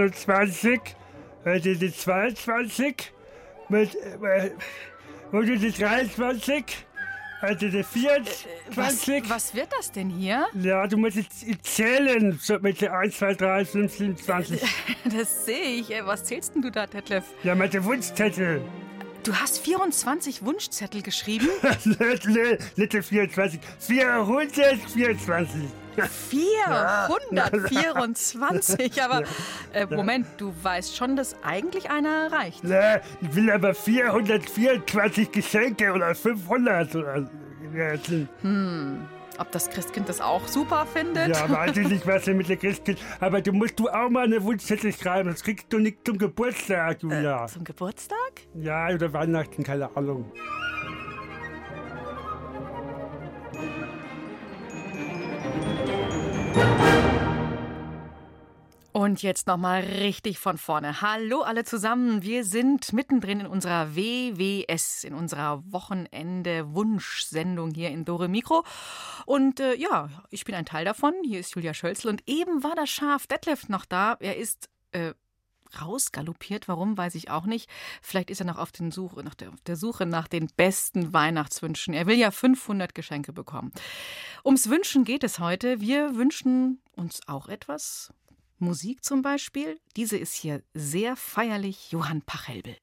21, heute die 22, mit, äh, die 23, heute die 24. Was, was wird das denn hier? Ja, du musst jetzt zählen, so mit der 1, 2, 3, 5, 7, 20. Das sehe ich. Äh, Was zählst denn du da, Detlef? Ja, mit der Wunschzettel. Du hast 24 Wunschzettel geschrieben? nee, nicht die 24, 424. 424, aber äh, Moment, du weißt schon, dass eigentlich einer reicht. Nee, ich will aber 424 Geschenke oder 500 oder. Ja, Ob das Christkind das auch super findet? Ja, weiß ich nicht, was denn mit der Christkind. Aber du musst du auch mal eine Wunschzettel schreiben. Das kriegst du nicht zum Geburtstag, Julia. Zum Geburtstag? Ja, oder Weihnachten, keine Ahnung. Und jetzt nochmal richtig von vorne. Hallo alle zusammen. Wir sind mittendrin in unserer WWS, in unserer Wochenende-Wunschsendung hier in Dore Mikro. Und äh, ja, ich bin ein Teil davon. Hier ist Julia Schölzl. Und eben war das Schaf Detlef noch da. Er ist äh, rausgaloppiert. Warum, weiß ich auch nicht. Vielleicht ist er noch auf, Suche, nach der, auf der Suche nach den besten Weihnachtswünschen. Er will ja 500 Geschenke bekommen. Ums Wünschen geht es heute. Wir wünschen uns auch etwas. Musik zum Beispiel. Diese ist hier sehr feierlich. Johann Pachelbel.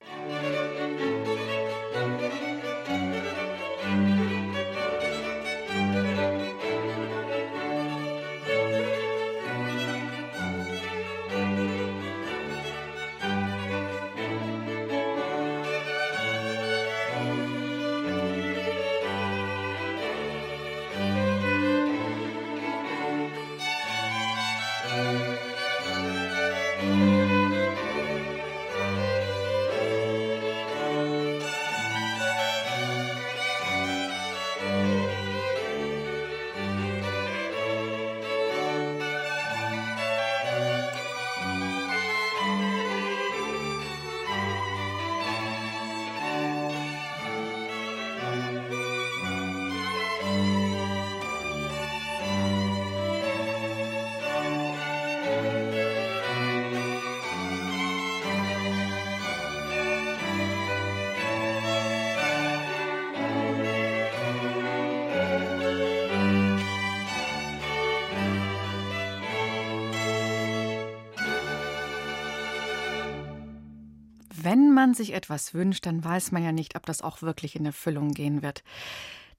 Wenn man sich etwas wünscht, dann weiß man ja nicht, ob das auch wirklich in Erfüllung gehen wird.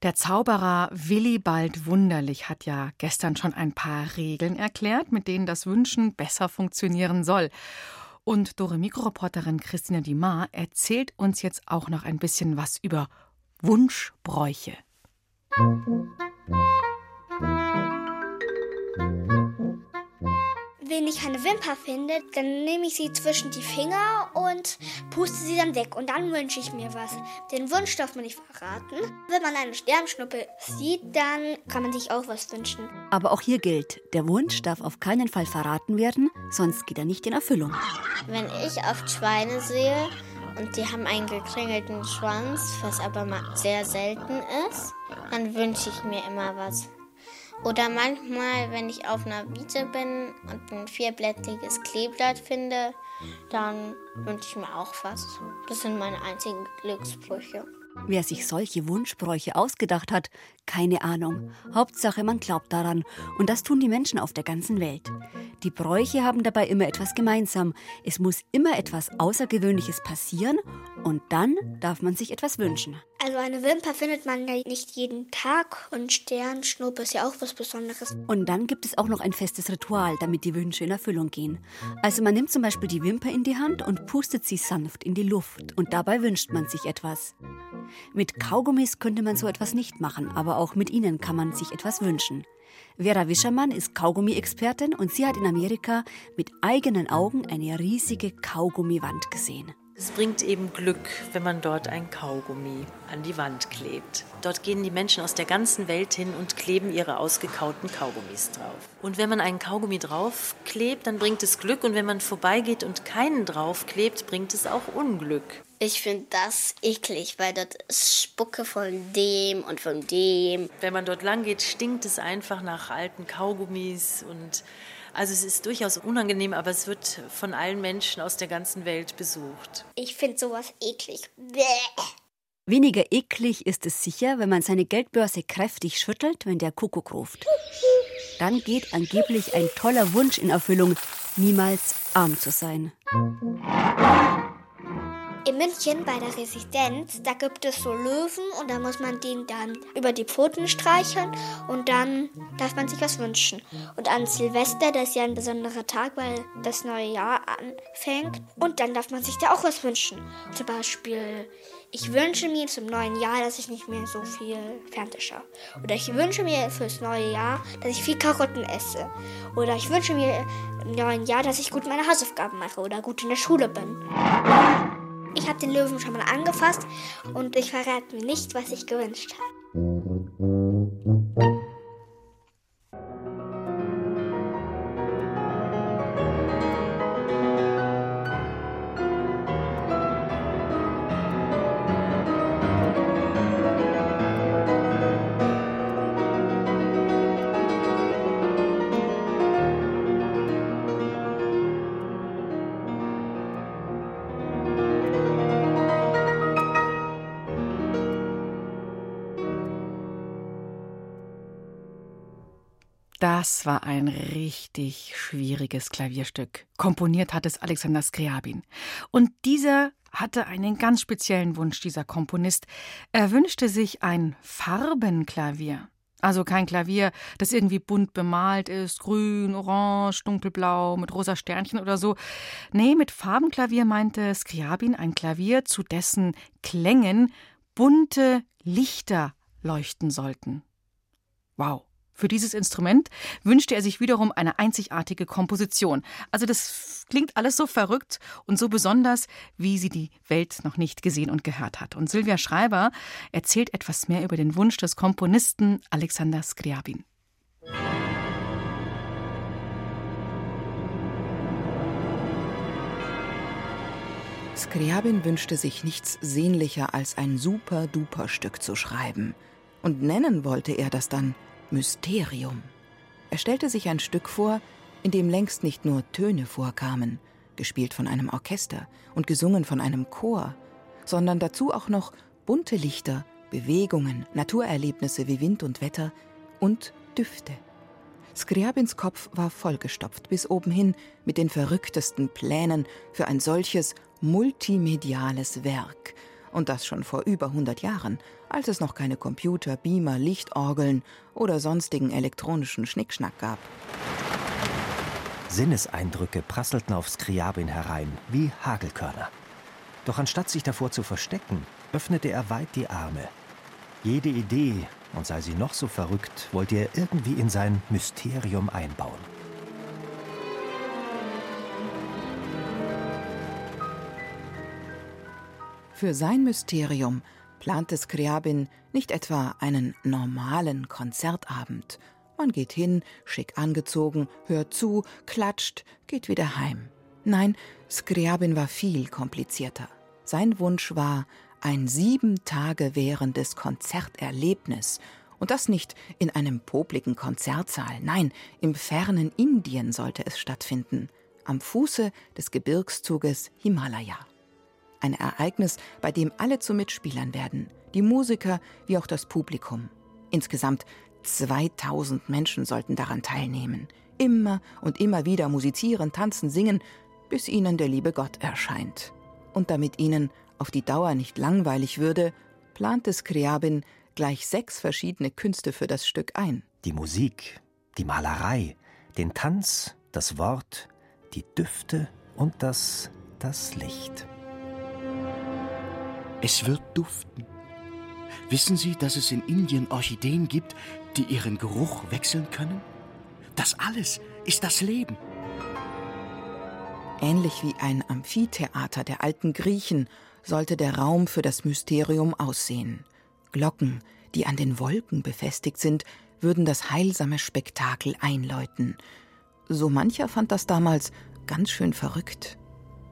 Der Zauberer Willibald Wunderlich hat ja gestern schon ein paar Regeln erklärt, mit denen das Wünschen besser funktionieren soll. Und Dore Mikroreporterin Christina Dimar erzählt uns jetzt auch noch ein bisschen was über Wunschbräuche. Wenn ich eine Wimper finde, dann nehme ich sie zwischen die Finger und puste sie dann weg. Und dann wünsche ich mir was. Den Wunsch darf man nicht verraten. Wenn man eine Sternschnuppe sieht, dann kann man sich auch was wünschen. Aber auch hier gilt, der Wunsch darf auf keinen Fall verraten werden, sonst geht er nicht in Erfüllung. Wenn ich oft Schweine sehe und die haben einen gekringelten Schwanz, was aber sehr selten ist, dann wünsche ich mir immer was. Oder manchmal, wenn ich auf einer Wiese bin und ein vierblättriges Kleeblatt finde, dann wünsche ich mir auch was. Das sind meine einzigen Glücksbrüche. Wer sich solche Wunschbräuche ausgedacht hat, keine Ahnung. Hauptsache, man glaubt daran. Und das tun die Menschen auf der ganzen Welt. Die Bräuche haben dabei immer etwas gemeinsam. Es muss immer etwas Außergewöhnliches passieren und dann darf man sich etwas wünschen. Also eine Wimper findet man ja nicht jeden Tag und Sternschnuppe ist ja auch was Besonderes. Und dann gibt es auch noch ein festes Ritual, damit die Wünsche in Erfüllung gehen. Also man nimmt zum Beispiel die Wimper in die Hand und pustet sie sanft in die Luft und dabei wünscht man sich etwas. Mit Kaugummis könnte man so etwas nicht machen, aber auch mit ihnen kann man sich etwas wünschen. Vera Wischermann ist Kaugummi-Expertin und sie hat in Amerika mit eigenen Augen eine riesige Kaugummiwand gesehen. Es bringt eben Glück, wenn man dort ein Kaugummi an die Wand klebt. Dort gehen die Menschen aus der ganzen Welt hin und kleben ihre ausgekauten Kaugummis drauf. Und wenn man einen Kaugummi draufklebt, dann bringt es Glück. Und wenn man vorbeigeht und keinen draufklebt, bringt es auch Unglück. Ich finde das eklig, weil dort ist Spucke von dem und von dem. Wenn man dort lang geht, stinkt es einfach nach alten Kaugummis und also es ist durchaus unangenehm, aber es wird von allen Menschen aus der ganzen Welt besucht. Ich finde sowas eklig. Bäh. Weniger eklig ist es sicher, wenn man seine Geldbörse kräftig schüttelt, wenn der Kuckuck ruft. Dann geht angeblich ein toller Wunsch in Erfüllung, niemals arm zu sein. In München bei der Residenz, da gibt es so Löwen und da muss man den dann über die Pfoten streicheln und dann darf man sich was wünschen. Und an Silvester, das ist ja ein besonderer Tag, weil das neue Jahr anfängt und dann darf man sich da auch was wünschen. Zum Beispiel, ich wünsche mir zum neuen Jahr, dass ich nicht mehr so viel Fernseh schaue. Oder ich wünsche mir fürs neue Jahr, dass ich viel Karotten esse. Oder ich wünsche mir im neuen Jahr, dass ich gut meine Hausaufgaben mache oder gut in der Schule bin. Ich habe den Löwen schon mal angefasst und ich verrate mir nicht, was ich gewünscht habe. Das war ein richtig schwieriges Klavierstück. Komponiert hat es Alexander Skriabin. Und dieser hatte einen ganz speziellen Wunsch, dieser Komponist. Er wünschte sich ein Farbenklavier. Also kein Klavier, das irgendwie bunt bemalt ist, grün, orange, dunkelblau, mit rosa Sternchen oder so. Nee, mit Farbenklavier meinte Skriabin ein Klavier, zu dessen Klängen bunte Lichter leuchten sollten. Wow. Für dieses Instrument wünschte er sich wiederum eine einzigartige Komposition. Also das klingt alles so verrückt und so besonders, wie sie die Welt noch nicht gesehen und gehört hat. Und Sylvia Schreiber erzählt etwas mehr über den Wunsch des Komponisten Alexander Skriabin. Skriabin wünschte sich nichts sehnlicher als ein super-duper-Stück zu schreiben. Und nennen wollte er das dann Mysterium. Er stellte sich ein Stück vor, in dem längst nicht nur Töne vorkamen, gespielt von einem Orchester und gesungen von einem Chor, sondern dazu auch noch bunte Lichter, Bewegungen, Naturerlebnisse wie Wind und Wetter und Düfte. Skriabins Kopf war vollgestopft bis oben hin mit den verrücktesten Plänen für ein solches multimediales Werk, und das schon vor über 100 Jahren, als es noch keine Computer, Beamer, Lichtorgeln oder sonstigen elektronischen Schnickschnack gab. Sinneseindrücke prasselten auf Skriabin herein, wie Hagelkörner. Doch anstatt sich davor zu verstecken, öffnete er weit die Arme. Jede Idee, und sei sie noch so verrückt, wollte er irgendwie in sein Mysterium einbauen. Für sein Mysterium plante Skriabin nicht etwa einen normalen Konzertabend. Man geht hin, schick angezogen, hört zu, klatscht, geht wieder heim. Nein, Skriabin war viel komplizierter. Sein Wunsch war ein sieben Tage währendes Konzerterlebnis. Und das nicht in einem popligen Konzertsaal, nein, im fernen Indien sollte es stattfinden, am Fuße des Gebirgszuges Himalaya. Ein Ereignis, bei dem alle zu Mitspielern werden, die Musiker wie auch das Publikum. Insgesamt 2000 Menschen sollten daran teilnehmen. immer und immer wieder musizieren, tanzen, singen, bis ihnen der liebe Gott erscheint. Und damit ihnen auf die Dauer nicht langweilig würde, plante Skriabin gleich sechs verschiedene Künste für das Stück ein. Die Musik, die Malerei, den Tanz, das Wort, die Düfte und das, das Licht. Es wird duften. Wissen Sie, dass es in Indien Orchideen gibt, die ihren Geruch wechseln können? Das alles ist das Leben. Ähnlich wie ein Amphitheater der alten Griechen sollte der Raum für das Mysterium aussehen. Glocken, die an den Wolken befestigt sind, würden das heilsame Spektakel einläuten. So mancher fand das damals ganz schön verrückt.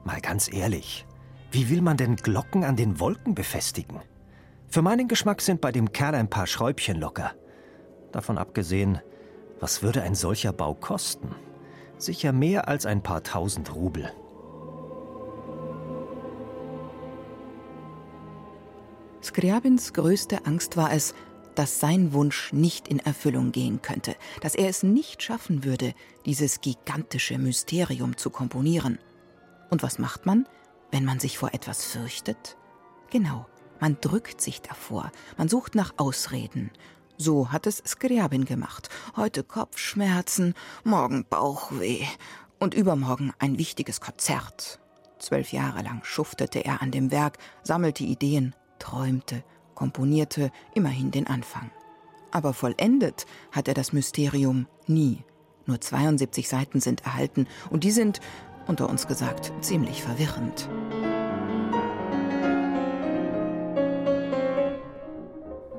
Mal ganz ehrlich, wie will man denn Glocken an den Wolken befestigen? Für meinen Geschmack sind bei dem Kerl ein paar Schräubchen locker. Davon abgesehen, was würde ein solcher Bau kosten? Sicher mehr als ein paar tausend Rubel. Skriabins größte Angst war es, dass sein Wunsch nicht in Erfüllung gehen könnte, dass er es nicht schaffen würde, dieses gigantische Mysterium zu komponieren. Und was macht man, wenn man sich vor etwas fürchtet? Genau, man drückt sich davor, man sucht nach Ausreden. So hat es Skriabin gemacht. Heute Kopfschmerzen, morgen Bauchweh und übermorgen ein wichtiges Konzert. Zwölf Jahre lang schuftete er an dem Werk, sammelte Ideen, träumte, komponierte immerhin den Anfang. Aber vollendet hat er das Mysterium nie. Nur 72 Seiten sind erhalten und die sind, unter uns gesagt, ziemlich verwirrend.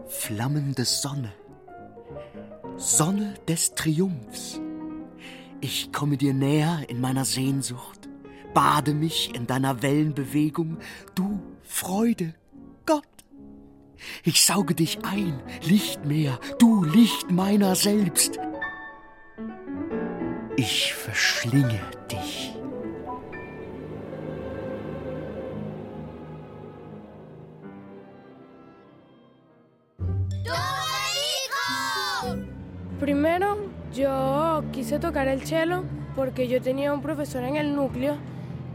Flammende Sonne, Sonne des Triumphs. Ich komme dir näher in meiner Sehnsucht, bade mich in deiner Wellenbewegung, du Freude, Gott. Ich sauge dich ein, Lichtmeer, du Licht meiner selbst. Ich verschlinge dich. Primero, yo quise tocar el cello porque yo tenía un profesor en el núcleo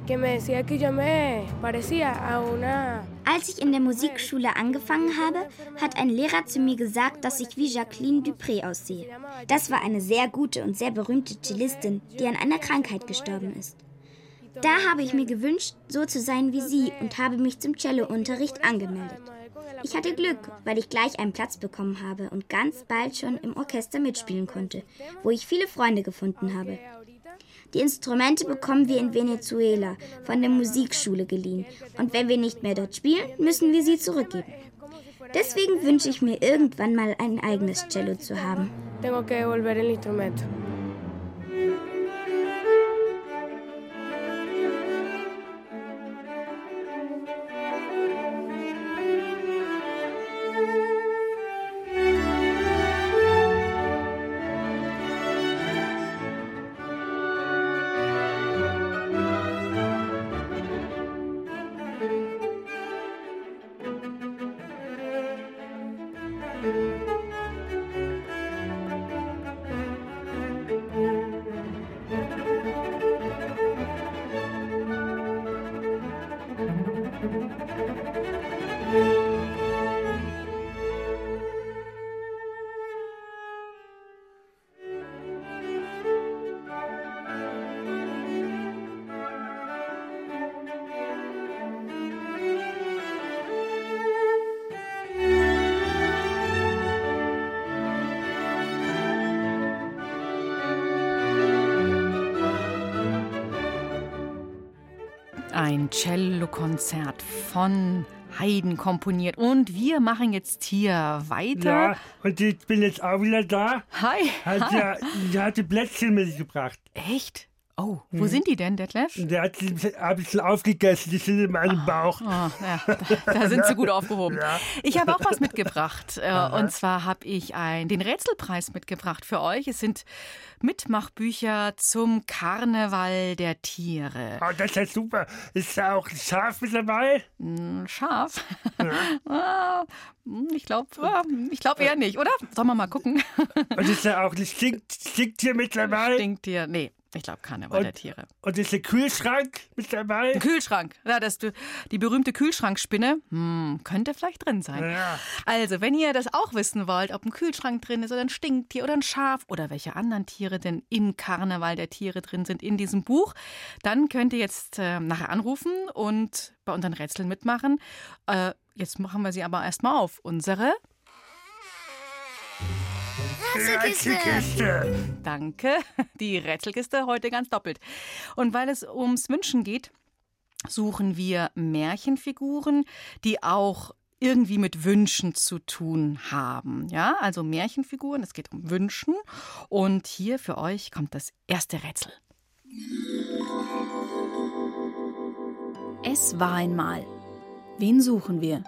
que me decía que yo me parecía a una Als ich in der Musikschule angefangen habe, hat ein Lehrer zu mir gesagt, dass ich wie Jacqueline Dupré aussehe. Das war eine sehr gute und sehr berühmte Cellistin, die an einer Krankheit gestorben ist. Da habe ich mir gewünscht, so zu sein wie sie und habe mich zum Cellounterricht angemeldet. Ich hatte Glück, weil ich gleich einen Platz bekommen habe und ganz bald schon im Orchester mitspielen konnte, wo ich viele Freunde gefunden habe. Die Instrumente bekommen wir in Venezuela von der Musikschule geliehen. Und wenn wir nicht mehr dort spielen, müssen wir sie zurückgeben. Deswegen wünsche ich mir irgendwann mal ein eigenes Cello zu haben. Tengo que devolver el instrumento. Von Haydn komponiert. Und wir machen jetzt hier weiter. Ja, und ich bin jetzt auch wieder da. Hi. Hat Hi. ja, die hatte Plätzchen mitgebracht. Echt? Oh, wo Mhm. sind die denn, Detlef? Der hat sie ein bisschen aufgegessen, die sind in meinem Bauch. Oh, ja, da, da sind sie gut aufgehoben. Ja. Ich habe auch was mitgebracht. Äh, und zwar habe ich ein, den Rätselpreis mitgebracht für euch. Es sind Mitmachbücher zum Karneval der Tiere. Oh, das ist ja super. Ist da auch ein Schaf mit dabei? Ein Schaf? Ah, ich glaube ich glaub eher nicht, oder? Sollen wir mal gucken? Und ist da auch ein Stink Stinktier mit dabei? Stinktier, nee. Ich glaube Karneval Und- der Tiere. Und ist der Kühlschrank mit dabei? Ein Kühlschrank. Ja, das, die berühmte Kühlschrankspinne hm, könnte vielleicht drin sein. Ja. Also, wenn ihr das auch wissen wollt, ob ein Kühlschrank drin ist oder ein Stinktier oder ein Schaf oder welche anderen Tiere denn im Karneval der Tiere drin sind in diesem Buch, dann könnt ihr jetzt äh, nachher anrufen und bei unseren Rätseln mitmachen. Äh, jetzt machen wir sie aber erstmal auf. Unsere Rätselkiste. Danke. Die Rätselkiste heute ganz doppelt. Und weil es ums Wünschen geht, suchen wir Märchenfiguren, die auch irgendwie mit Wünschen zu tun haben. Ja, also Märchenfiguren, es geht um Wünschen. Und hier für euch kommt das erste Rätsel. Es war einmal. Wen suchen wir?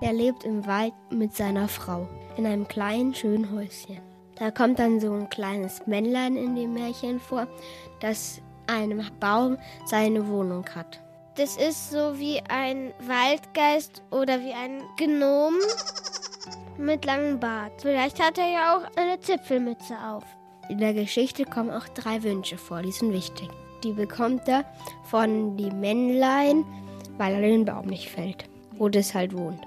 Er lebt im Wald mit seiner Frau in einem kleinen, schönen Häuschen. Da kommt dann so ein kleines Männlein in dem Märchen vor, das einem Baum seine Wohnung hat. Das ist so wie ein Waldgeist oder wie ein Gnom mit langem Bart. Vielleicht hat er ja auch eine Zipfelmütze auf. In der Geschichte kommen auch drei Wünsche vor, die sind wichtig. Die bekommt er von dem Männlein, weil er den Baum nicht fällt, wo das halt wohnt.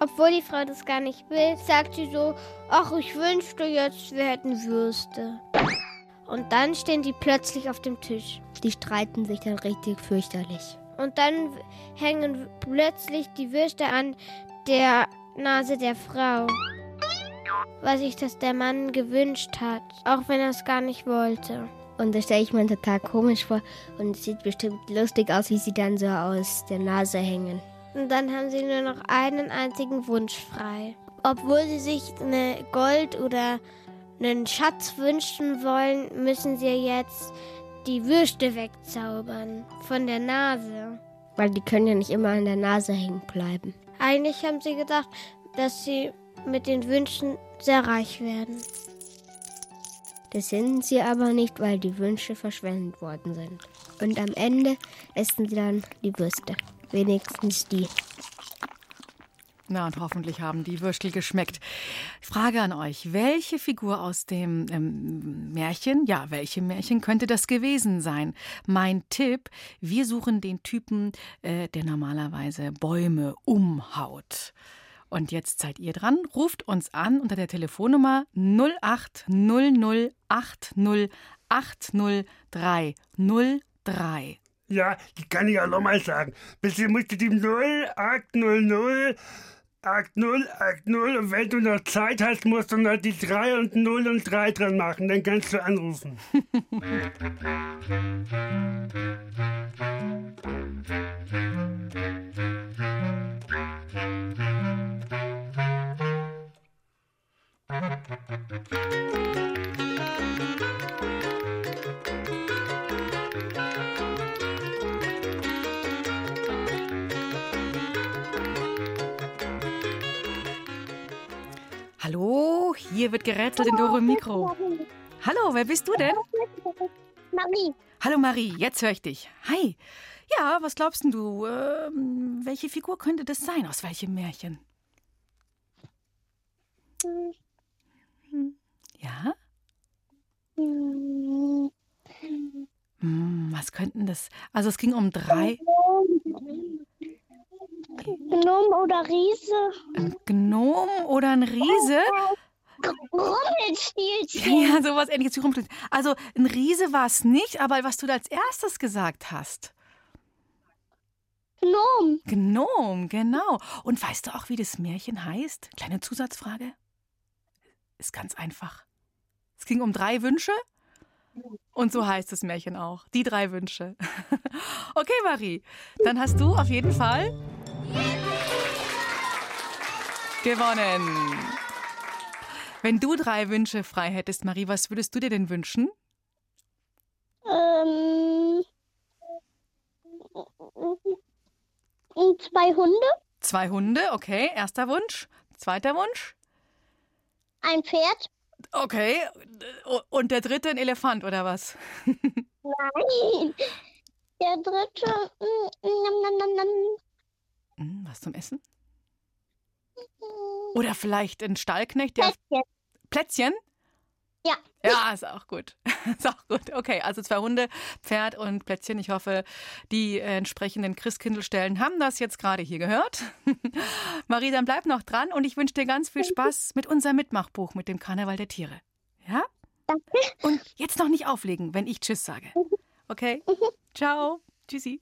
Obwohl die Frau das gar nicht will, sagt sie so, ach, ich wünschte jetzt, wir hätten Würste. Und dann stehen die plötzlich auf dem Tisch. Die streiten sich dann richtig fürchterlich. Und dann hängen plötzlich die Würste an der Nase der Frau. Weil sich das der Mann gewünscht hat, auch wenn er es gar nicht wollte. Und das stelle ich mir total komisch vor und es sieht bestimmt lustig aus, wie sie dann so aus der Nase hängen. Und dann haben sie nur noch einen einzigen Wunsch frei. Obwohl sie sich eine Gold oder einen Schatz wünschen wollen, müssen sie jetzt die Würste wegzaubern von der Nase. Weil die können ja nicht immer an der Nase hängen bleiben. Eigentlich haben sie gedacht, dass sie mit den Wünschen sehr reich werden. Das sind sie aber nicht, weil die Wünsche verschwendet worden sind. Und am Ende essen sie dann die Würste. Wenigstens die. Na, und hoffentlich haben die Würstel geschmeckt. Frage an euch: Welche Figur aus dem ähm, Märchen, ja, welche Märchen könnte das gewesen sein? Mein Tipp: Wir suchen den Typen, äh, der normalerweise Bäume umhaut. Und jetzt seid ihr dran. Ruft uns an unter der Telefonnummer 080080800303. Ja, die kann ich auch nochmal sagen. Bitte musst du die 0800 80 80 und wenn du noch Zeit hast, musst du noch die 3 und 0 und 3 dran machen, dann kannst du anrufen. hier wird gerätselt in Dore Mikro. Hallo, wer bist du denn? Marie. Hallo Marie, jetzt höre ich dich. Hi. Ja, was glaubst denn du? Ähm, welche Figur könnte das sein? Aus welchem Märchen? Ja? Hm, was könnten das? Also es ging um drei. Gnom oder Riese? Ein Gnom oder ein Riese? Rumpelstilzchen. Ja, sowas ähnliches wie Rumpelstilzchen. Also ein Riese war es nicht, aber was du da als erstes gesagt hast. Gnom. Gnom, genau. Und weißt du auch, wie das Märchen heißt? Kleine Zusatzfrage. Ist ganz einfach. Es ging um drei Wünsche. Und so heißt das Märchen auch. Die drei Wünsche. Okay, Marie. Dann hast du auf jeden Fall gewonnen. Wenn du drei Wünsche frei hättest, Marie, was würdest du dir denn wünschen? Ähm, zwei Hunde. Zwei Hunde, okay. Erster Wunsch. Zweiter Wunsch? Ein Pferd. Okay. Und der dritte ein Elefant oder was? Nein. Der dritte. Mm, mm, hm, was zum Essen? Oder vielleicht ein Stallknecht, der. Plätzchen. Plätzchen? Ja. Ja, ist auch gut. ist auch gut. Okay, also zwei Hunde, Pferd und Plätzchen. Ich hoffe, die entsprechenden Christkindlstellen haben das jetzt gerade hier gehört. Marie, dann bleib noch dran und ich wünsche dir ganz viel Spaß mit unserem Mitmachbuch mit dem Karneval der Tiere. Ja? Danke. Und jetzt noch nicht auflegen, wenn ich Tschüss sage. Okay? Ciao. Tschüssi.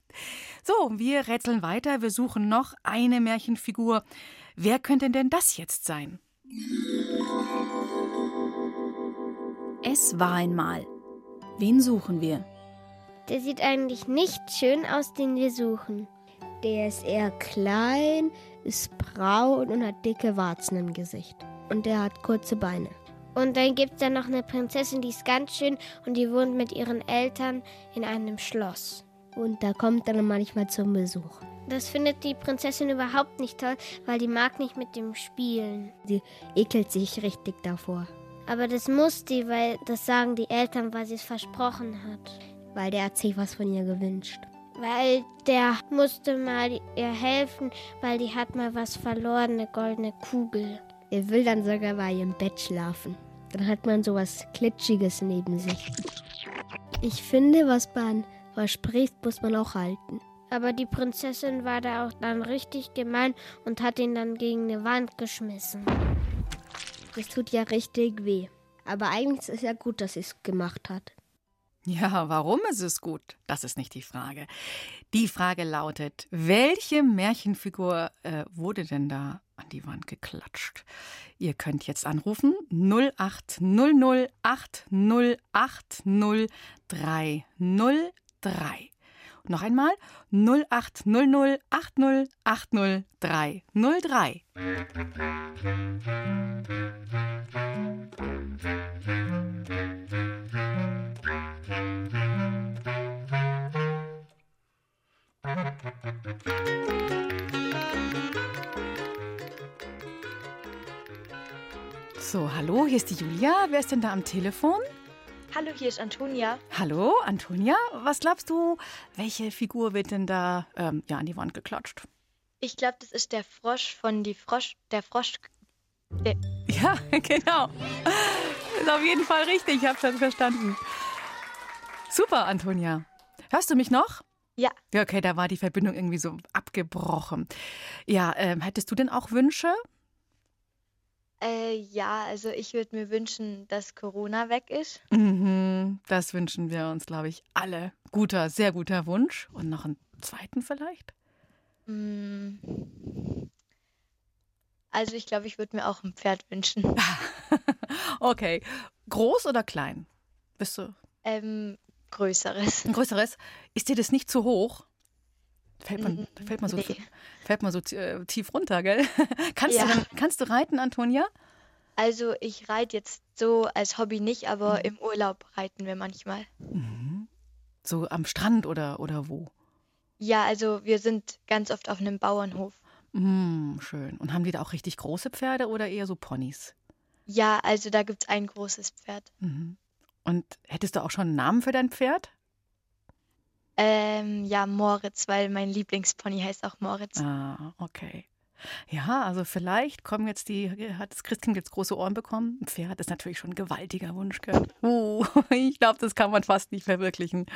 So, wir rätseln weiter. Wir suchen noch eine Märchenfigur. Wer könnte denn das jetzt sein? Es war einmal. Wen suchen wir? Der sieht eigentlich nicht schön aus, den wir suchen. Der ist eher klein, ist braun und hat dicke Warzen im Gesicht. Und der hat kurze Beine. Und dann gibt es da noch eine Prinzessin, die ist ganz schön und die wohnt mit ihren Eltern in einem Schloss. Und da kommt er dann manchmal zum Besuch. Das findet die Prinzessin überhaupt nicht toll, weil die mag nicht mit dem spielen. Sie ekelt sich richtig davor. Aber das muss die, weil das sagen die Eltern, weil sie es versprochen hat. Weil der hat sich was von ihr gewünscht. Weil der musste mal ihr helfen, weil die hat mal was verloren, eine goldene Kugel. Er will dann sogar bei ihrem Bett schlafen. Dann hat man sowas Klitschiges neben sich. Ich finde, was man verspricht, muss man auch halten. Aber die Prinzessin war da auch dann richtig gemein und hat ihn dann gegen eine Wand geschmissen. Das tut ja richtig weh. Aber eigentlich ist es ja gut, dass sie es gemacht hat. Ja, warum ist es gut? Das ist nicht die Frage. Die Frage lautet, welche Märchenfigur äh, wurde denn da an die Wand geklatscht? Ihr könnt jetzt anrufen 0800 8080303. Noch einmal 0800 8080303. So, hallo, hier ist die Julia. Wer ist denn da am Telefon? Hallo, hier ist Antonia. Hallo, Antonia. Was glaubst du, welche Figur wird denn da ähm, ja, an die Wand geklatscht? Ich glaube, das ist der Frosch von die Frosch, der Frosch. Der Ja, genau. Ist auf jeden Fall richtig, ich habe schon verstanden. Super, Antonia. Hörst du mich noch? Ja. Ja, okay, da war die Verbindung irgendwie so abgebrochen. Ja, ähm, hättest du denn auch Wünsche? Äh, ja, also ich würde mir wünschen, dass Corona weg ist. Mhm, das wünschen wir uns, glaube ich, alle. Guter, sehr guter Wunsch. Und noch einen zweiten vielleicht? Mm. Also ich glaube, ich würde mir auch ein Pferd wünschen. Okay. Groß oder klein? Bist du ähm, größeres. ein größeres? Ist dir das nicht zu hoch? Fällt man, fällt man so, nee. fällt man so äh, tief runter, gell? kannst, Ja. du, kannst du reiten, Antonia? Also ich reite jetzt so als Hobby nicht, aber im Urlaub reiten wir manchmal. Mhm. So am Strand oder, oder wo? Ja, also wir sind ganz oft auf einem Bauernhof. Mm, schön. Und haben die da auch richtig große Pferde oder eher so Ponys? Ja, also da gibt es ein großes Pferd. Mhm. Und hättest du auch schon einen Namen für dein Pferd? Ähm, ja, Moritz, weil mein Lieblingspony heißt auch Moritz. Ah, okay. Ja, also vielleicht kommen jetzt die, hat das Christkind jetzt große Ohren bekommen? Ein Pferd ist natürlich schon ein gewaltiger Wunsch, gell? Uh, ich glaube, das kann man fast nicht verwirklichen.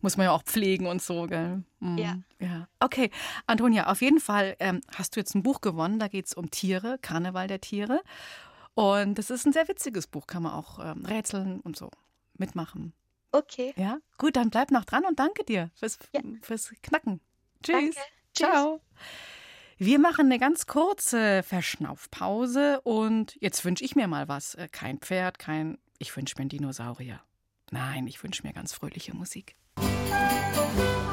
Muss man ja auch pflegen und so, gell? Mm, Ja. ja. Okay, Antonia, auf jeden Fall ähm, hast du jetzt ein Buch gewonnen, da geht es um Tiere, Karneval der Tiere. Und das ist ein sehr witziges Buch, kann man auch ähm, rätseln und so mitmachen. Okay. Ja, gut, dann bleib noch dran und danke dir fürs, fürs Knacken. Tschüss. Danke. Ciao. Wir machen eine ganz kurze Verschnaufpause und jetzt wünsche ich mir mal was. Äh, Kein Pferd, kein. Ich wünsche mir einen Dinosaurier. Nein, ich wünsche mir ganz fröhliche Musik. Dore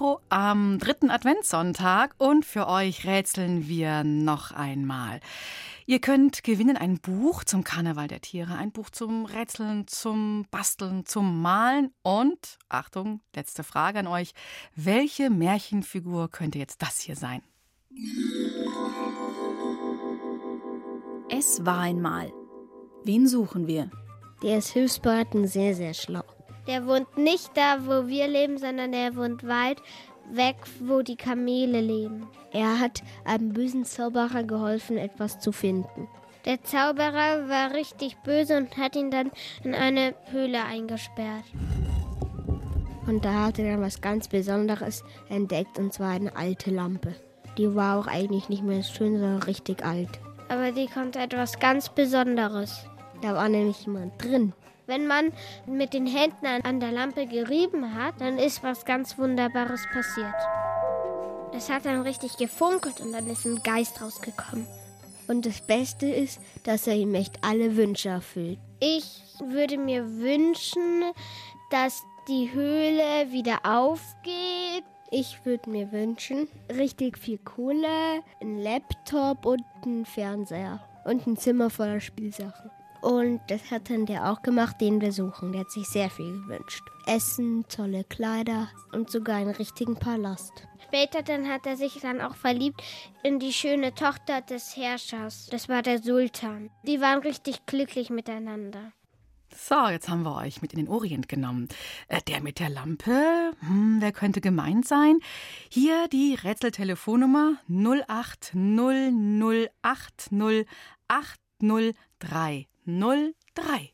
Mikro am dritten Adventssonntag und für euch rätseln wir noch einmal. Ihr könnt gewinnen ein Buch zum Karneval der Tiere, ein Buch zum Rätseln, zum Basteln, zum Malen und, Achtung, letzte Frage an euch, welche Märchenfigur könnte jetzt das hier sein? Es war einmal. Wen suchen wir? Der ist hilfsbereit und sehr, sehr schlau. Der wohnt nicht da, wo wir leben, sondern der wohnt weit weg, wo die Kamele leben. Er hat einem bösen Zauberer geholfen, etwas zu finden. Der Zauberer war richtig böse und hat ihn dann in eine Höhle eingesperrt. Und da hat er dann was ganz Besonderes entdeckt, und zwar eine alte Lampe. Die war auch eigentlich nicht mehr schön, sondern richtig alt. Aber die konnte etwas ganz Besonderes. Da war nämlich jemand drin. Wenn man mit den Händen an der Lampe gerieben hat, dann ist was ganz Wunderbares passiert. Das hat dann richtig gefunkelt und dann ist ein Geist rausgekommen. Und das Beste ist, dass er ihm echt alle Wünsche erfüllt. Ich würde mir wünschen, dass die Höhle wieder aufgeht. Ich würde mir wünschen, richtig viel Kohle, ein Laptop und einen Fernseher und ein Zimmer voller Spielsachen. Und das hat dann der auch gemacht, den wir suchen. Der hat sich sehr viel gewünscht. Essen, tolle Kleider und sogar einen richtigen Palast. Später dann hat er sich dann auch verliebt in die schöne Tochter des Herrschers. Das war der Sultan. Die waren richtig glücklich miteinander. So, jetzt haben wir euch mit in den Orient genommen. Äh, der mit der Lampe, hm, wer könnte gemeint sein? Hier die Rätseltelefonnummer 080080803. 03.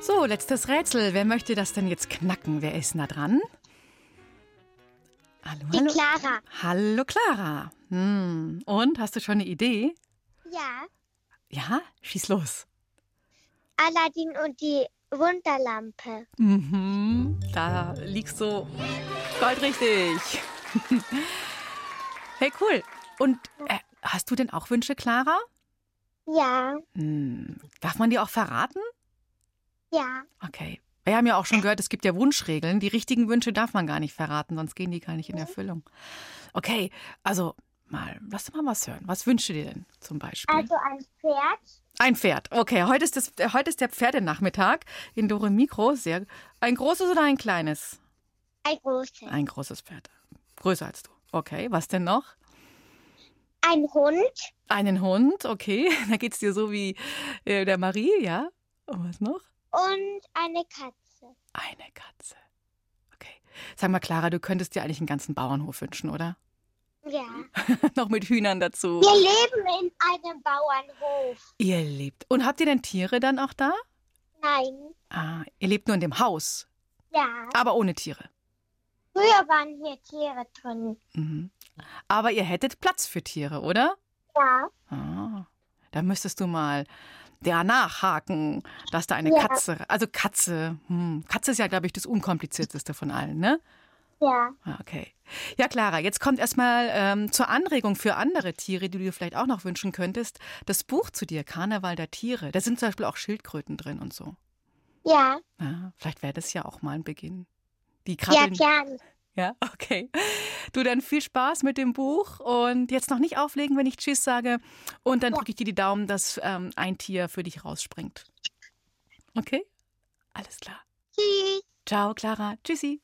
So, letztes Rätsel. Wer möchte das denn jetzt knacken? Wer ist da dran? Hallo, Die hallo. Clara. Hallo Clara. Hm. Und hast du schon eine Idee? Ja, Ja, schieß los. Aladdin und die Wunderlampe. Mhm. Da liegst du goldrichtig. hey, cool. Und äh, hast du denn auch Wünsche, Clara? Ja, Hm. Darf man die auch verraten? ja. Okay. Wir haben ja auch schon gehört, es gibt ja Wunschregeln. Die richtigen Wünsche darf man gar nicht verraten, sonst gehen die gar nicht in Erfüllung. Okay, also mal, lass mal was hören. Was wünschst du dir denn zum Beispiel? Also ein Pferd. Ein Pferd. Okay, heute ist, das, heute ist der Pferdenachmittag in Dore Mikro. Sehr, ein großes oder ein kleines? Ein großes. Ein großes Pferd. Größer als du. Okay, was denn noch? Ein Hund. Einen Hund, okay. Da geht's dir so wie äh, der Marie, ja? Und was noch? Und eine Katze. Eine Katze. Okay. Sag mal, Clara, du könntest dir eigentlich einen ganzen Bauernhof wünschen, oder? Ja. noch mit Hühnern dazu. Wir leben in einem Bauernhof. Ihr lebt. Und habt ihr denn Tiere dann auch da? Nein. Ah, ihr lebt nur in dem Haus, Ja. aber ohne Tiere. Früher waren hier Tiere drin. Mhm. Aber ihr hättet Platz für Tiere, oder? Ja. Ah, da müsstest du mal der nachhaken, dass da eine Ja. Katze, also Katze, hm, Katze ist ja, glaube ich, das unkomplizierteste von allen, ne? Ja. Ah, Okay. Ja, Clara, jetzt kommt erstmal ähm, zur Anregung für andere Tiere, die du dir vielleicht auch noch wünschen könntest, das Buch zu dir, Karneval der Tiere. Da sind zum Beispiel auch Schildkröten drin und so. Ja. Ja, vielleicht wäre das ja auch mal ein Beginn. Die Ja, krabbeln. gern. Ja, okay. Du dann viel Spaß mit dem Buch und jetzt noch nicht auflegen, wenn ich Tschüss sage. Und dann drücke ich dir die Daumen, dass ähm, ein Tier für dich rausspringt. Okay? Alles klar. Tschüss. Ciao, Clara. Tschüssi.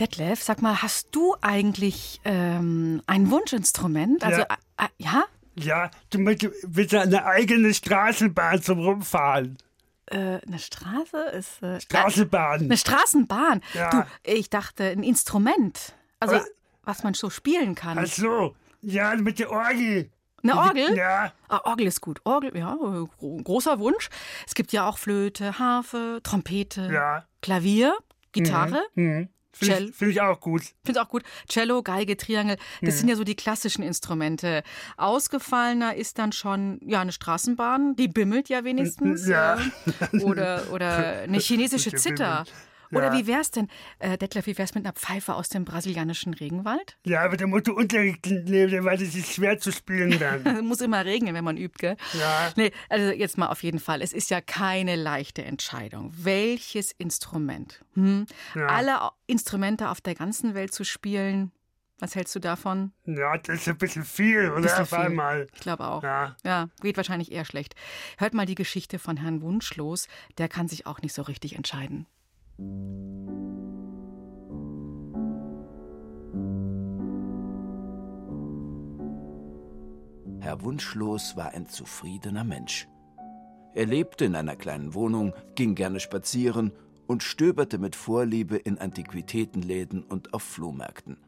Detlef, sag mal, hast du eigentlich ähm, ein Wunschinstrument? Also, Ja. äh, äh, ja? Ja, du möchtest bitte eine eigene Straßenbahn zum Rumfahren. Äh, eine Straße ist. Äh, Straßenbahn. Eine Straßenbahn. Ja. Du, ich dachte, ein Instrument. Also, Äh. was man so spielen kann. Ach so, ja, mit der Orgel. Eine Orgel? Ja. Ah, Orgel ist gut. Orgel, ja, gro großer Wunsch. Es gibt ja auch Flöte, Harfe, Trompete, Ja. Klavier, Gitarre. Mhm. Mhm. Finde ich, find ich auch gut. Finde auch gut. Cello, Geige, Triangel, das Mhm. sind ja so die klassischen Instrumente. Ausgefallener ist dann schon ja eine Straßenbahn, die bimmelt ja wenigstens. Ja. äh, Oder, oder eine chinesische Zither. Oder Ja. wie wär's denn, äh, Detlef, wie wär's mit einer Pfeife aus dem brasilianischen Regenwald? Ja, aber der Motto Unterricht nehmen, weil das ist schwer zu spielen dann. Muss immer regnen, wenn man übt, gell? Ja. Nee, also jetzt mal auf jeden Fall. Es ist ja keine leichte Entscheidung. Welches Instrument? Hm? Ja. Alle Instrumente auf der ganzen Welt zu spielen, was hältst du davon? Ja, das ist ein bisschen viel, oder? Bisschen Auf viel. einmal. Ich glaube auch. Ja. ja, geht wahrscheinlich eher schlecht. Hört mal die Geschichte von Herrn Wunschlos. Der kann sich auch nicht so richtig entscheiden. Herr Wunschlos war ein zufriedener Mensch. Er lebte in einer kleinen Wohnung, ging gerne spazieren und stöberte mit Vorliebe in Antiquitätenläden und auf Flohmärkten.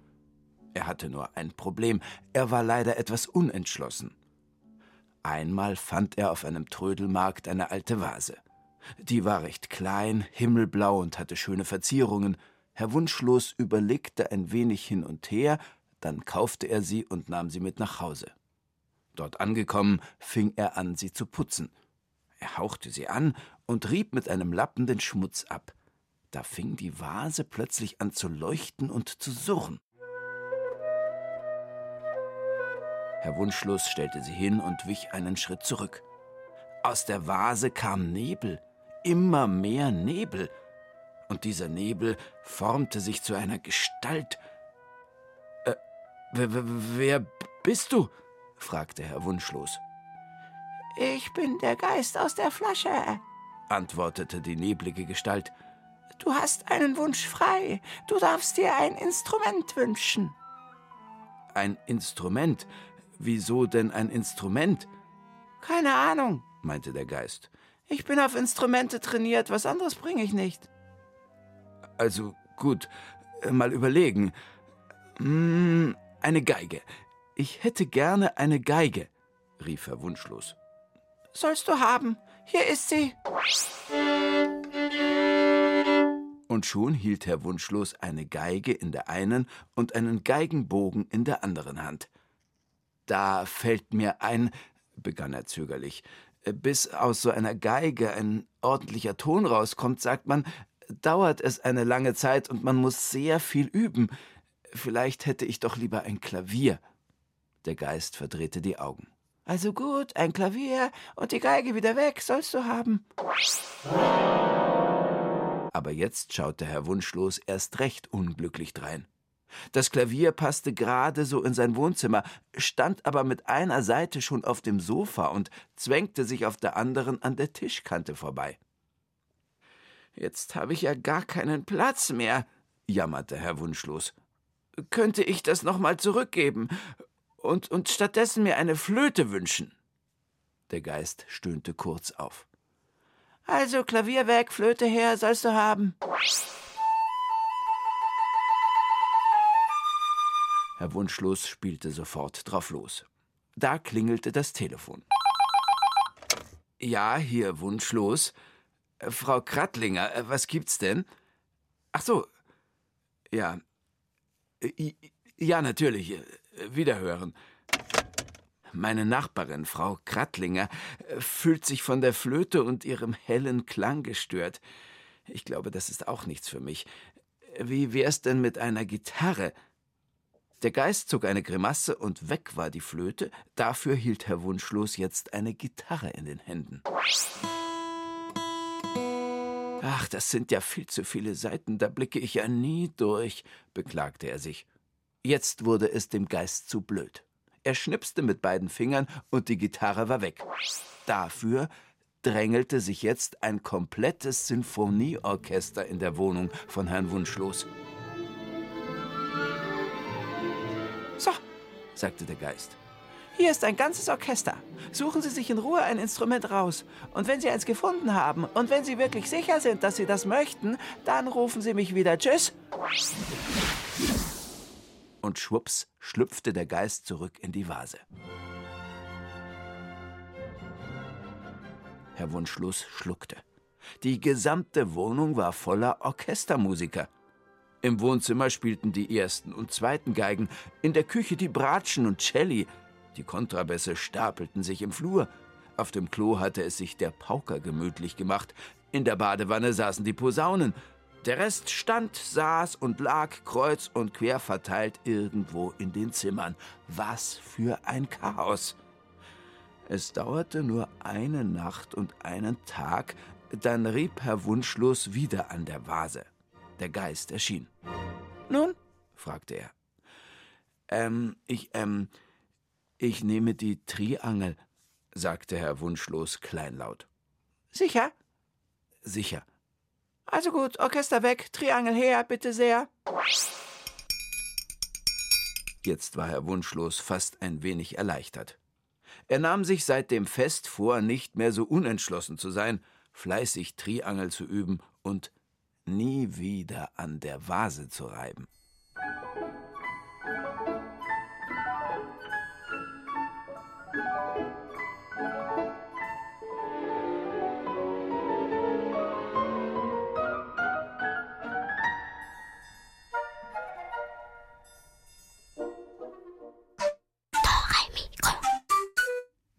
Er hatte nur ein Problem, er war leider etwas unentschlossen. Einmal fand er auf einem Trödelmarkt eine alte Vase. Die war recht klein, himmelblau und hatte schöne Verzierungen. Herr Wunschlos überlegte ein wenig hin und her, dann kaufte er sie und nahm sie mit nach Hause. Dort angekommen, fing er an, sie zu putzen. Er hauchte sie an und rieb mit einem Lappen den Schmutz ab. Da fing die Vase plötzlich an zu leuchten und zu surren. Herr Wunschlos stellte sie hin und wich einen Schritt zurück. Aus der Vase kam Nebel, immer mehr Nebel. Und dieser Nebel formte sich zu einer Gestalt. Äh, wer, bist du? fragte Herr Wunschlos. Ich bin der Geist aus der Flasche, antwortete die neblige Gestalt. Du hast einen Wunsch frei. Du darfst dir ein Instrument wünschen. Ein Instrument? Wieso denn ein Instrument? Keine Ahnung, meinte der Geist. Ich bin auf Instrumente trainiert, was anderes bringe ich nicht. Also gut, äh, mal überlegen. Hm, eine Geige. Ich hätte gerne eine Geige, rief er wunschlos. Sollst du haben. Hier ist sie. Und schon hielt Herr Wunschlos eine Geige in der einen und einen Geigenbogen in der anderen Hand. Da fällt mir ein, begann er zögerlich, bis aus so einer Geige ein ordentlicher Ton rauskommt, sagt man, dauert es eine lange Zeit und man muss sehr viel üben. Vielleicht hätte ich doch lieber ein Klavier. Der Geist verdrehte die Augen. Also gut, ein Klavier und die Geige wieder weg sollst du haben. Aber jetzt schaute Herr Wunschlos erst recht unglücklich drein. Das Klavier passte gerade so in sein Wohnzimmer, stand aber mit einer Seite schon auf dem Sofa und zwängte sich auf der anderen an der Tischkante vorbei. Jetzt habe ich ja gar keinen Platz mehr, jammerte Herr Wunschlos. Könnte ich das nochmal zurückgeben und, und stattdessen mir eine Flöte wünschen? Der Geist stöhnte kurz auf. Also Klavier weg, Flöte her, sollst du haben. Herr Wunschlos spielte sofort drauf los. Da klingelte das Telefon. Ja, hier Wunschlos. Äh, Frau Krattlinger, äh, was gibt's denn? Ach so. Ja. Äh, Ja, natürlich. Wiederhören. Meine Nachbarin, Frau Krattlinger, fühlt sich von der Flöte und ihrem hellen Klang gestört. Ich glaube, das ist auch nichts für mich. Wie wär's denn mit einer Gitarre? Der Geist zog eine Grimasse und weg war die Flöte. Dafür hielt Herr Wunschlos jetzt eine Gitarre in den Händen. Ach, das sind ja viel zu viele Seiten, da blicke ich ja nie durch, beklagte er sich. Jetzt wurde es dem Geist zu blöd. Er schnipste mit beiden Fingern und die Gitarre war weg. Dafür drängelte sich jetzt ein komplettes Sinfonieorchester in der Wohnung von Herrn Wunschlos. Sagte der Geist. hier ist ein ganzes Orchester. Suchen Sie sich in Ruhe ein Instrument raus. Und wenn Sie eins gefunden haben und wenn Sie wirklich sicher sind, dass Sie das möchten, dann rufen Sie mich wieder. Tschüss. Und schwupps schlüpfte der Geist zurück in die Vase. Herr Wunschlos schluckte. Die gesamte Wohnung war voller Orchestermusiker. Im Wohnzimmer spielten die ersten und zweiten Geigen, in der Küche die Bratschen und Celli, die Kontrabässe stapelten sich im Flur, auf dem Klo hatte es sich der Pauker gemütlich gemacht, in der Badewanne saßen die Posaunen, der Rest stand, saß und lag kreuz und quer verteilt irgendwo in den Zimmern. Was für ein Chaos! Es dauerte nur eine Nacht und einen Tag, dann rieb Herr Wunschlos wieder an der Vase. Der Geist erschien. Nun? fragte er. Ähm, ich, ähm, ich nehme die Triangel, sagte Herr Wunschlos kleinlaut. Sicher? Sicher. Also gut, Orchester weg, Triangel her, bitte sehr. Jetzt war Herr Wunschlos fast ein wenig erleichtert. Er nahm sich seit dem Fest vor, nicht mehr so unentschlossen zu sein, fleißig Triangel zu üben und nie wieder an der Vase zu reiben.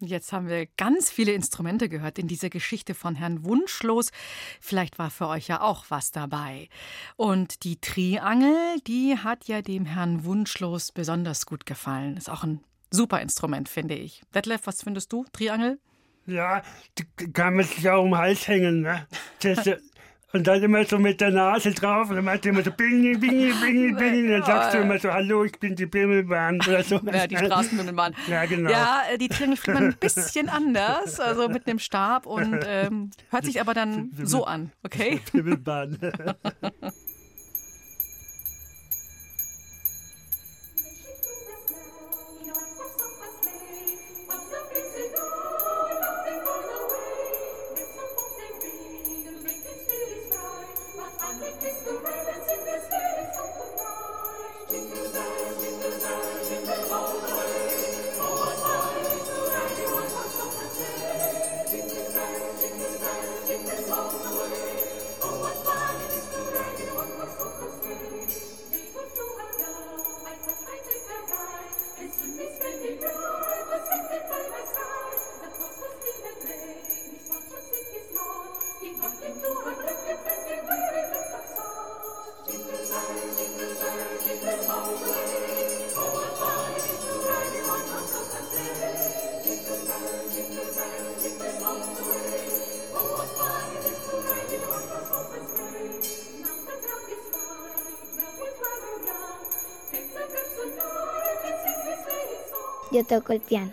Jetzt haben wir ganz viele Instrumente gehört in dieser Geschichte von Herrn Wunschlos. Vielleicht war für euch ja auch was dabei. Und die Triangel, die hat ja dem Herrn Wunschlos besonders gut gefallen. Ist auch ein super Instrument, finde ich. Detlef, was findest du? Triangel? Ja, die kann man sich auch um den Hals hängen. Ne? Das, und dann immer so mit der Nase drauf und dann macht immer so Bing, Bing, Bing, Bing. Dann sagst du immer so, hallo, ich bin die Bimmelbahn oder so. Ja, die Straßenbimmelbahn. Ja, genau. Ja, die Triangel spielt man ein bisschen anders, also mit einem Stab und ähm, hört sich aber dann so an, okay? Bimmelbahn. Yo toco el piano.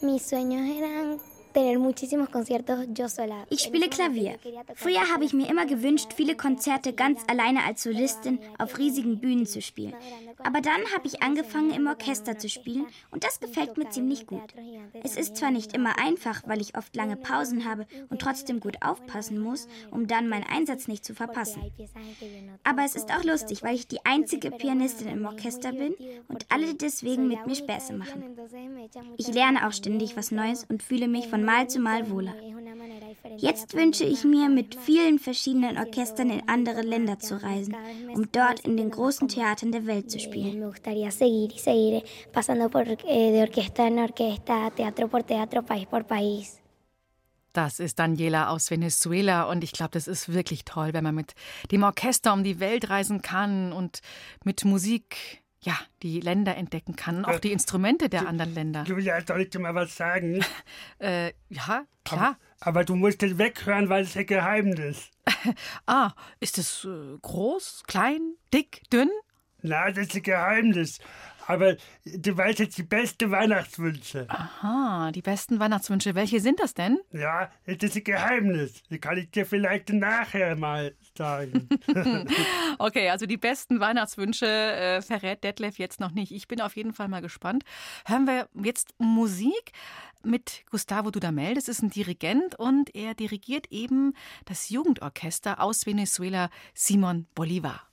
Mis sueños eran tener muchísimos conciertos yo sola. Ich spiele Klavier. Früher habe ich mir immer gewünscht, viele Konzerte ganz alleine als Solistin auf riesigen Bühnen zu spielen. Aber dann habe ich angefangen, im Orchester zu spielen und das gefällt mir ziemlich gut. Es ist zwar nicht immer einfach, weil ich oft lange Pausen habe und trotzdem gut aufpassen muss, um dann meinen Einsatz nicht zu verpassen. Aber es ist auch lustig, weil ich die einzige Pianistin im Orchester bin und alle deswegen mit mir Späße machen. Ich lerne auch ständig was Neues und fühle mich von Mal zu Mal wohler. Jetzt wünsche ich mir, mit vielen verschiedenen Orchestern in andere Länder zu reisen, um dort in den großen Theatern der Welt zu spielen. Das ist Daniela aus Venezuela und ich glaube, das ist wirklich toll, wenn man mit dem Orchester um die Welt reisen kann und mit Musik ja, die Länder entdecken kann, auch die Instrumente der anderen Länder. Julia, soll ich dir mal was sagen? äh, ja, klar. Aber, aber, du musst es weghören, weil es ein Geheimnis. ah, ist es äh, groß, klein, dick, dünn? Na, das ist ein Geheimnis. Aber du weißt jetzt die besten Weihnachtswünsche. Aha, die besten Weihnachtswünsche. Welche sind das denn? Ja, das ist ein Geheimnis. Das kann ich dir vielleicht nachher mal sagen. okay, also die besten Weihnachtswünsche äh, verrät Detlef jetzt noch nicht. Ich bin auf jeden Fall mal gespannt. Hören wir jetzt Musik mit Gustavo Dudamel. Das ist ein Dirigent und er dirigiert eben das Jugendorchester aus Venezuela Simon Bolivar.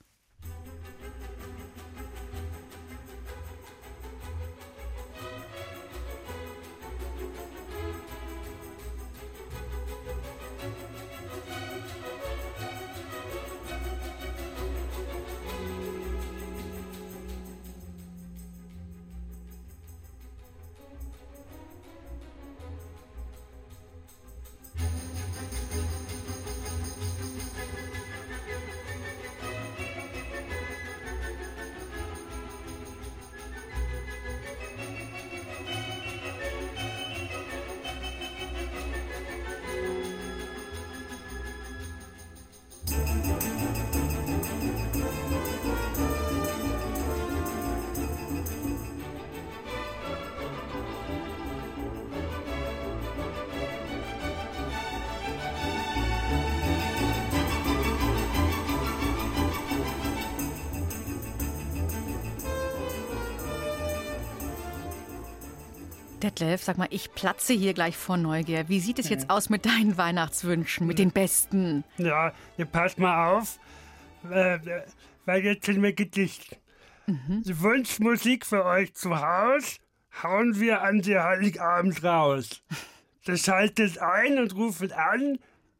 Detlef, sag mal, ich platze hier gleich vor Neugier. Wie sieht es jetzt aus mit deinen Weihnachtswünschen, mit den besten? Ja, ihr passt mal auf, äh, weil jetzt sind wir Gedicht. Mhm. Wunschmusik für euch zu Hause hauen wir an die Heiligabend raus. Das schaltet ein und ruft an.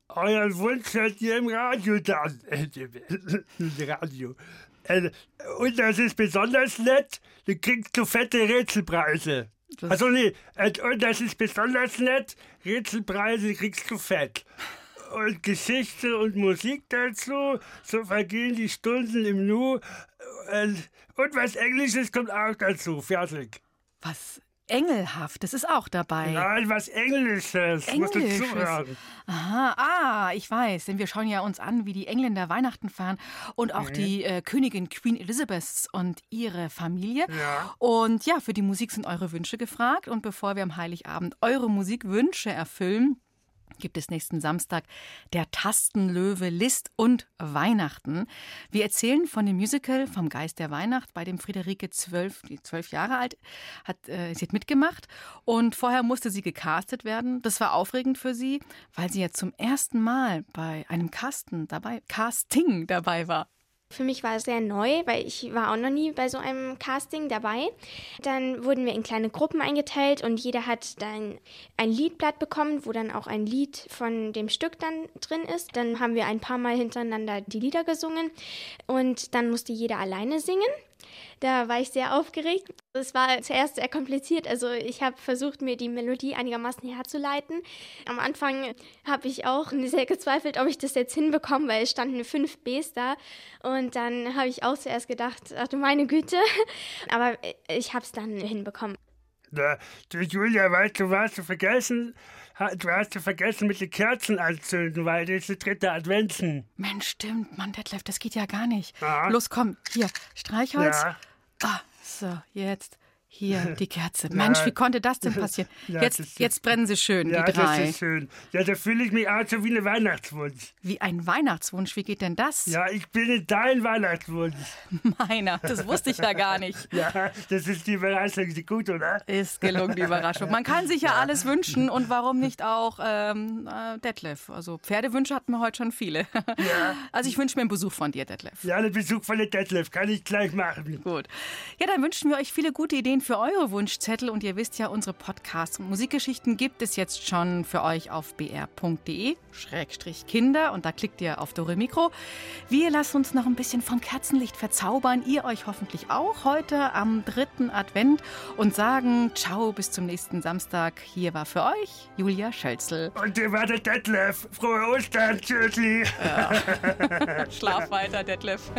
Euren Wunsch hört ihr im Radio dann. Radio. Äh, und das ist besonders nett. Du kriegst so fette Rätselpreise. Also nee, und das ist besonders nett. Rätselpreise kriegst du fett. Und Geschichte und Musik dazu. So vergehen die Stunden im Nu. Und was Englisches kommt auch dazu. Fertig. Was Engelhaftes ist auch dabei. Nein, was Englisches. Englisches. Musst du zuhören. Aha, ah, ich weiß, denn wir schauen ja uns an, wie die Engländer Weihnachten feiern und auch mhm. die äh, Königin Queen Elizabeth und ihre Familie. Ja. Und ja, für die Musik sind eure Wünsche gefragt. Und bevor wir am Heiligabend eure Musikwünsche erfüllen, gibt es nächsten Samstag der Tastenlöwe List und Weihnachten. Wir erzählen von dem Musical vom Geist der Weihnacht, bei dem Friederike zwölf, zwölf Jahre alt hat. Äh, sie hat mitgemacht und vorher musste sie gecastet werden. Das war aufregend für sie, weil sie ja zum ersten Mal bei einem Casten dabei, Casting dabei war. Für mich war es sehr neu, weil ich war auch noch nie bei so einem Casting dabei. Dann wurden wir in kleine Gruppen eingeteilt und jeder hat dann ein Liedblatt bekommen, wo dann auch ein Lied von dem Stück dann drin ist. Dann haben wir ein paar Mal hintereinander die Lieder gesungen und dann musste jeder alleine singen. Da war ich sehr aufgeregt. Es war zuerst sehr kompliziert. Also ich habe versucht, mir die Melodie einigermaßen herzuleiten. Am Anfang habe ich auch sehr gezweifelt, ob ich das jetzt hinbekomme, weil es standen fünf Bs da. Und dann habe ich auch zuerst gedacht, ach du meine Güte. Aber ich habe es dann hinbekommen. Na, du Julia, weißt du, was du vergessen? Du hast du vergessen mit den Kerzen anzünden, weil das ist der dritte Adventsen. Mensch, stimmt, Mann, Detlef, das geht ja gar nicht. Ja. Los, komm, hier, Streichholz. Ja. Ah, so, jetzt. Hier, die Kerze. Mensch, wie konnte das denn passieren? Ja, jetzt, jetzt brennen sie schön, ja, die drei. das ist schön. Ja, da fühle ich mich auch so wie ein Weihnachtswunsch. Wie ein Weihnachtswunsch? Wie geht denn das? Ja, ich bin dein Weihnachtswunsch. Meiner, das wusste ich ja gar nicht. ja, das ist die Überraschung, die gut, oder? Ist gelungen, die Überraschung. Man kann sich ja, ja. alles wünschen und warum nicht auch ähm, äh, Detlef? Also Pferdewünsche hatten wir heute schon viele. ja. Also ich wünsche mir einen Besuch von dir, Detlef. Ja, einen Besuch von der Detlef kann ich gleich machen. Gut. Ja, dann wünschen wir euch viele gute Ideen für eure Wunschzettel. Und ihr wisst ja, unsere Podcasts und Musikgeschichten gibt es jetzt schon für euch auf br.de-kinder. Und da klickt ihr auf Dore Mikro. Wir lassen uns noch ein bisschen vom Kerzenlicht verzaubern. Ihr euch hoffentlich auch heute am dritten Advent und sagen Ciao bis zum nächsten Samstag. Hier war für euch Julia Schölzel. Und ihr war der Detlef. Frohe Ostern. Tschüssi. Ja. Schlaf weiter, Detlef.